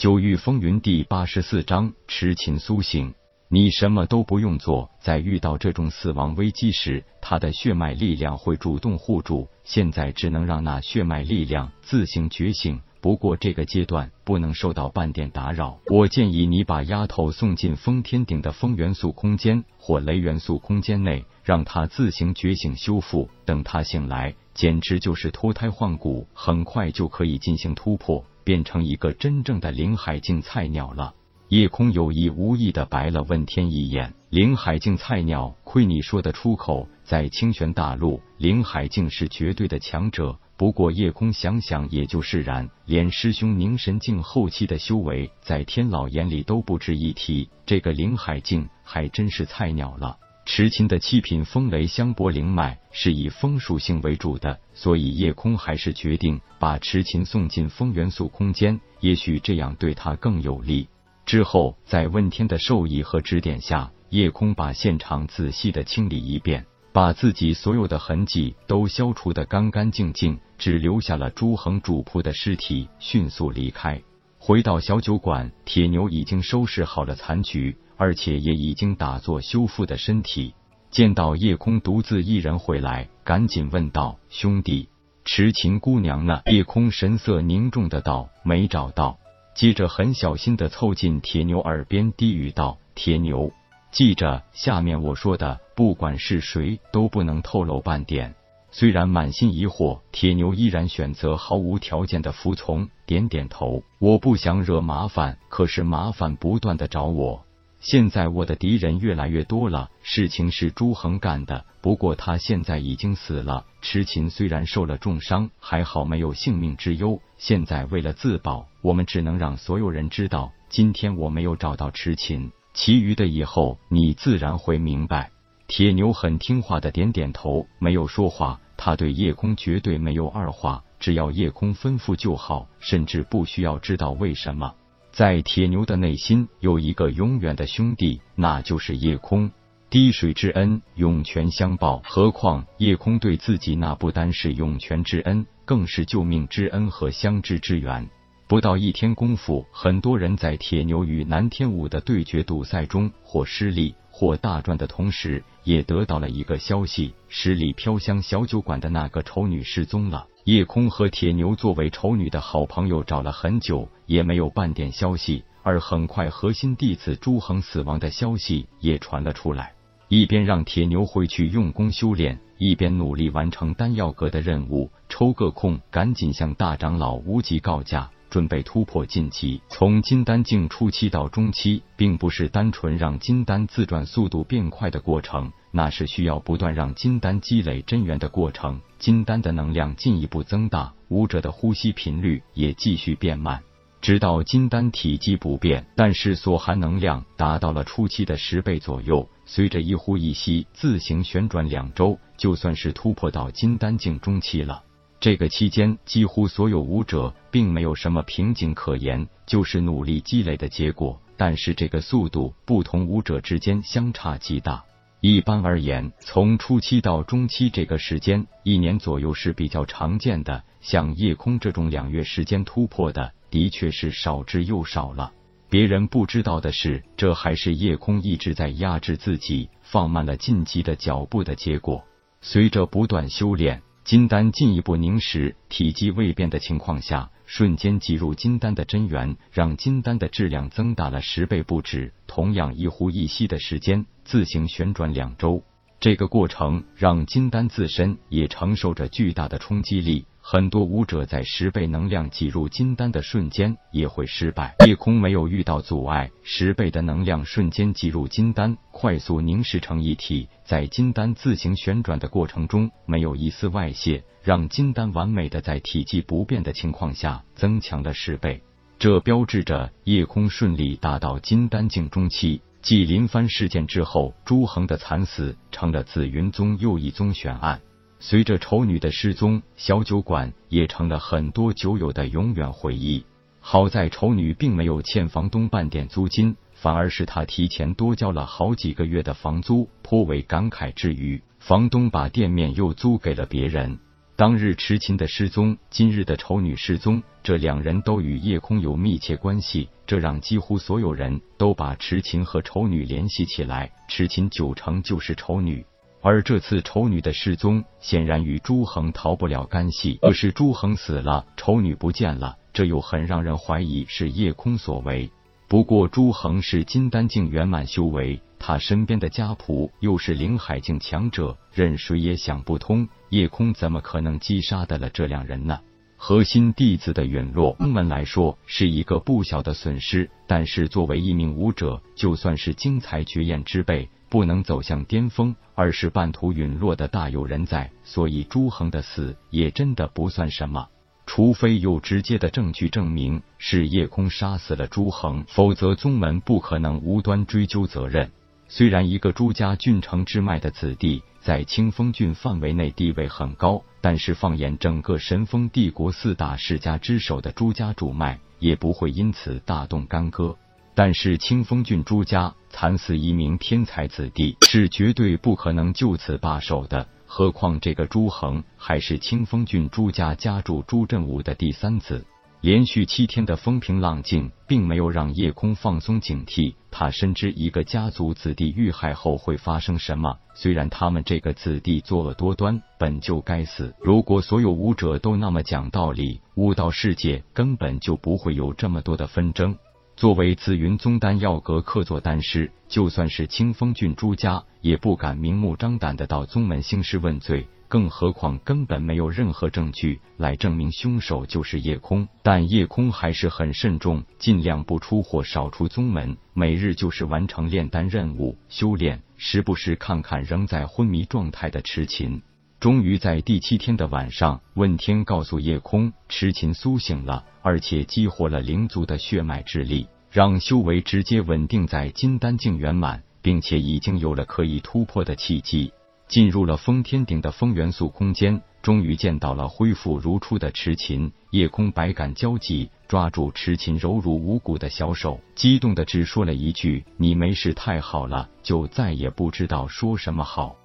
九域风云第八十四章痴情苏醒。你什么都不用做，在遇到这种死亡危机时，他的血脉力量会主动护住。现在只能让那血脉力量自行觉醒。不过这个阶段不能受到半点打扰。我建议你把丫头送进封天顶的风元素空间或雷元素空间内，让她自行觉醒修复。等她醒来，简直就是脱胎换骨，很快就可以进行突破。变成一个真正的灵海境菜鸟了。夜空有意无意的白了问天一眼。灵海境菜鸟，亏你说得出口。在清玄大陆，灵海境是绝对的强者。不过夜空想想也就释然，连师兄凝神境后期的修为，在天老眼里都不值一提。这个灵海境还真是菜鸟了。痴情的七品风雷香柏灵脉是以风属性为主的，所以夜空还是决定把痴情送进风元素空间，也许这样对他更有利。之后，在问天的授意和指点下，夜空把现场仔细的清理一遍，把自己所有的痕迹都消除的干干净净，只留下了朱恒主仆的尸体，迅速离开。回到小酒馆，铁牛已经收拾好了残局。而且也已经打坐修复的身体，见到夜空独自一人回来，赶紧问道：“兄弟，痴情姑娘呢？”夜空神色凝重的道：“没找到。”接着很小心的凑近铁牛耳边低语道：“铁牛，记着下面我说的，不管是谁都不能透露半点。”虽然满心疑惑，铁牛依然选择毫无条件的服从，点点头：“我不想惹麻烦，可是麻烦不断的找我。”现在我的敌人越来越多了，事情是朱恒干的，不过他现在已经死了。痴琴虽然受了重伤，还好没有性命之忧。现在为了自保，我们只能让所有人知道，今天我没有找到痴琴，其余的以后你自然会明白。铁牛很听话的点点头，没有说话。他对夜空绝对没有二话，只要夜空吩咐就好，甚至不需要知道为什么。在铁牛的内心有一个永远的兄弟，那就是夜空。滴水之恩，涌泉相报。何况夜空对自己那不单是涌泉之恩，更是救命之恩和相知之缘。不到一天功夫，很多人在铁牛与南天武的对决赌赛中，或失利，或大赚的同时，也得到了一个消息：十里飘香小酒馆的那个丑女失踪了。夜空和铁牛作为丑女的好朋友找了很久，也没有半点消息。而很快，核心弟子朱恒死亡的消息也传了出来。一边让铁牛回去用功修炼，一边努力完成丹药阁的任务。抽个空，赶紧向大长老无极告假。准备突破晋级，从金丹境初期到中期，并不是单纯让金丹自转速度变快的过程，那是需要不断让金丹积累真元的过程。金丹的能量进一步增大，武者的呼吸频率也继续变慢，直到金丹体积不变，但是所含能量达到了初期的十倍左右。随着一呼一吸自行旋转两周，就算是突破到金丹境中期了。这个期间，几乎所有武者并没有什么瓶颈可言，就是努力积累的结果。但是这个速度，不同武者之间相差极大。一般而言，从初期到中期这个时间，一年左右是比较常见的。像夜空这种两月时间突破的，的确是少之又少了。别人不知道的是，这还是夜空一直在压制自己，放慢了晋级的脚步的结果。随着不断修炼。金丹进一步凝实，体积未变的情况下，瞬间挤入金丹的真元，让金丹的质量增大了十倍不止。同样一呼一吸的时间，自行旋转两周，这个过程让金丹自身也承受着巨大的冲击力。很多武者在十倍能量挤入金丹的瞬间也会失败。夜空没有遇到阻碍，十倍的能量瞬间挤入金丹，快速凝实成一体，在金丹自行旋转的过程中，没有一丝外泄，让金丹完美的在体积不变的情况下增强了十倍。这标志着夜空顺利达到金丹境中期。继林帆事件之后，朱恒的惨死成了紫云宗又一宗悬案。随着丑女的失踪，小酒馆也成了很多酒友的永远回忆。好在丑女并没有欠房东半点租金，反而是他提前多交了好几个月的房租，颇为感慨之余，房东把店面又租给了别人。当日痴情的失踪，今日的丑女失踪，这两人都与夜空有密切关系，这让几乎所有人都把痴情和丑女联系起来。痴情九成就是丑女，而这次丑女的失踪，显然与朱恒逃不了干系。可是朱恒死了，丑女不见了，这又很让人怀疑是夜空所为。不过朱恒是金丹境圆满修为。他身边的家仆又是灵海境强者，任谁也想不通，夜空怎么可能击杀得了这两人呢？核心弟子的陨落，宗门来说是一个不小的损失。但是作为一名武者，就算是精彩绝艳之辈，不能走向巅峰，而是半途陨落的大有人在。所以朱恒的死也真的不算什么，除非有直接的证据证明是夜空杀死了朱恒，否则宗门不可能无端追究责任。虽然一个朱家郡城之脉的子弟在清风郡范围内地位很高，但是放眼整个神风帝国四大世家之首的朱家主脉，也不会因此大动干戈。但是清风郡朱家惨死一名天才子弟，是绝对不可能就此罢手的。何况这个朱恒还是清风郡朱家家主朱振武的第三子。连续七天的风平浪静，并没有让叶空放松警惕。他深知一个家族子弟遇害后会发生什么。虽然他们这个子弟作恶多端，本就该死。如果所有武者都那么讲道理，武道世界根本就不会有这么多的纷争。作为紫云宗丹药阁客座丹师，就算是清风郡朱家，也不敢明目张胆的到宗门兴师问罪。更何况根本没有任何证据来证明凶手就是夜空，但夜空还是很慎重，尽量不出或少出宗门，每日就是完成炼丹任务、修炼，时不时看看仍在昏迷状态的痴琴。终于在第七天的晚上，问天告诉夜空，痴琴苏醒了，而且激活了灵族的血脉之力，让修为直接稳定在金丹境圆满，并且已经有了可以突破的契机。进入了封天顶的风元素空间，终于见到了恢复如初的池琴。夜空百感交集，抓住池琴柔如无骨的小手，激动的只说了一句：“你没事太好了。”就再也不知道说什么好。